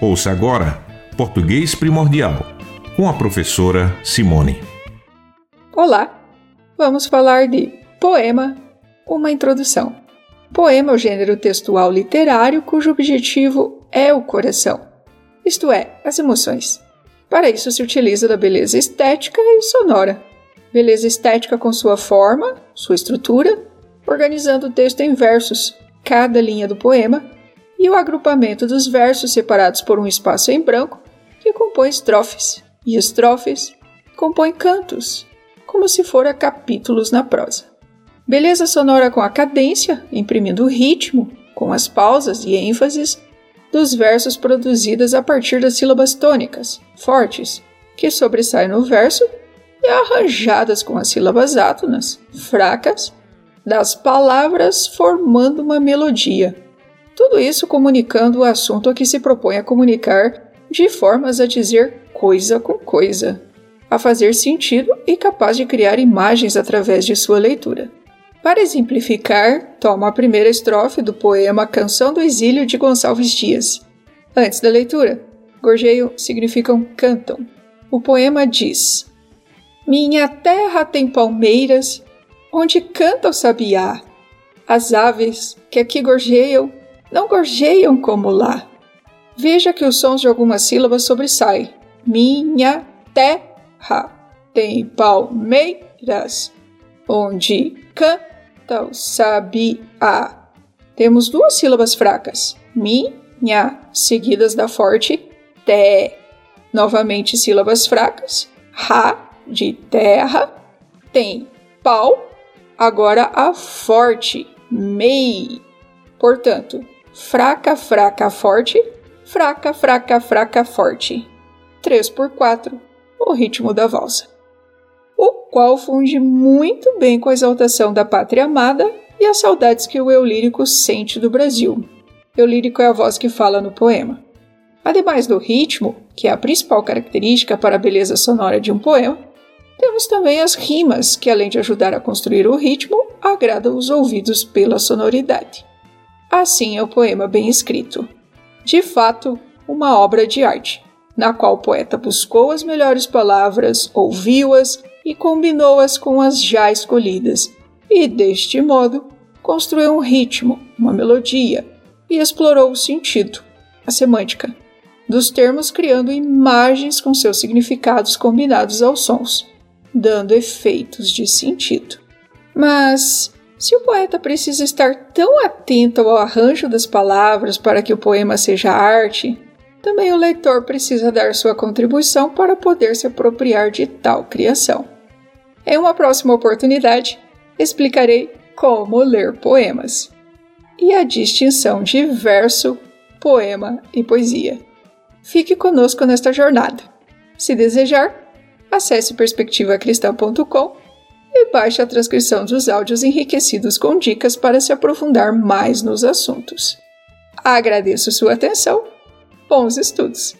Ouça agora Português Primordial com a professora Simone. Olá, vamos falar de poema, uma introdução. Poema é o gênero textual literário cujo objetivo é o coração, isto é, as emoções. Para isso se utiliza da beleza estética e sonora. Beleza estética com sua forma, sua estrutura, organizando o texto em versos, cada linha do poema e o agrupamento dos versos separados por um espaço em branco que compõe estrofes, e estrofes compõem cantos, como se fora capítulos na prosa. Beleza sonora com a cadência, imprimindo o ritmo, com as pausas e ênfases dos versos produzidas a partir das sílabas tônicas, fortes, que sobressaem no verso, e arranjadas com as sílabas átonas, fracas, das palavras formando uma melodia tudo isso comunicando o assunto a que se propõe a comunicar, de formas a dizer coisa com coisa, a fazer sentido e capaz de criar imagens através de sua leitura. Para exemplificar, toma a primeira estrofe do poema Canção do Exílio de Gonçalves Dias. Antes da leitura, gorjeio significam cantam. O poema diz: Minha terra tem palmeiras, onde canta o sabiá. As aves que aqui gorjeiam não gorjeiam como lá. Veja que os sons de algumas sílabas sobressaem. Minha terra tem palmeiras, onde canta o sabiá. Temos duas sílabas fracas. Minha, seguidas da forte té. Novamente sílabas fracas. Ra, de terra. Tem pau. Agora a forte mei. Portanto, fraca, fraca, forte, fraca, fraca, fraca, forte. 3 por 4, o ritmo da valsa. O qual funde muito bem com a exaltação da pátria amada e as saudades que o eu lírico sente do Brasil. Eu lírico é a voz que fala no poema. Ademais do ritmo, que é a principal característica para a beleza sonora de um poema, temos também as rimas, que além de ajudar a construir o ritmo, agradam os ouvidos pela sonoridade. Assim é o poema bem escrito. De fato, uma obra de arte, na qual o poeta buscou as melhores palavras, ouviu-as e combinou-as com as já escolhidas, e deste modo construiu um ritmo, uma melodia e explorou o sentido, a semântica, dos termos, criando imagens com seus significados combinados aos sons, dando efeitos de sentido. Mas se o poeta precisa estar tão atento ao arranjo das palavras para que o poema seja arte, também o leitor precisa dar sua contribuição para poder se apropriar de tal criação. Em uma próxima oportunidade, explicarei como ler poemas e a distinção de verso, poema e poesia. Fique conosco nesta jornada. Se desejar, acesse perspectivacristã.com e baixe a transcrição dos áudios enriquecidos com dicas para se aprofundar mais nos assuntos. Agradeço sua atenção. Bons estudos!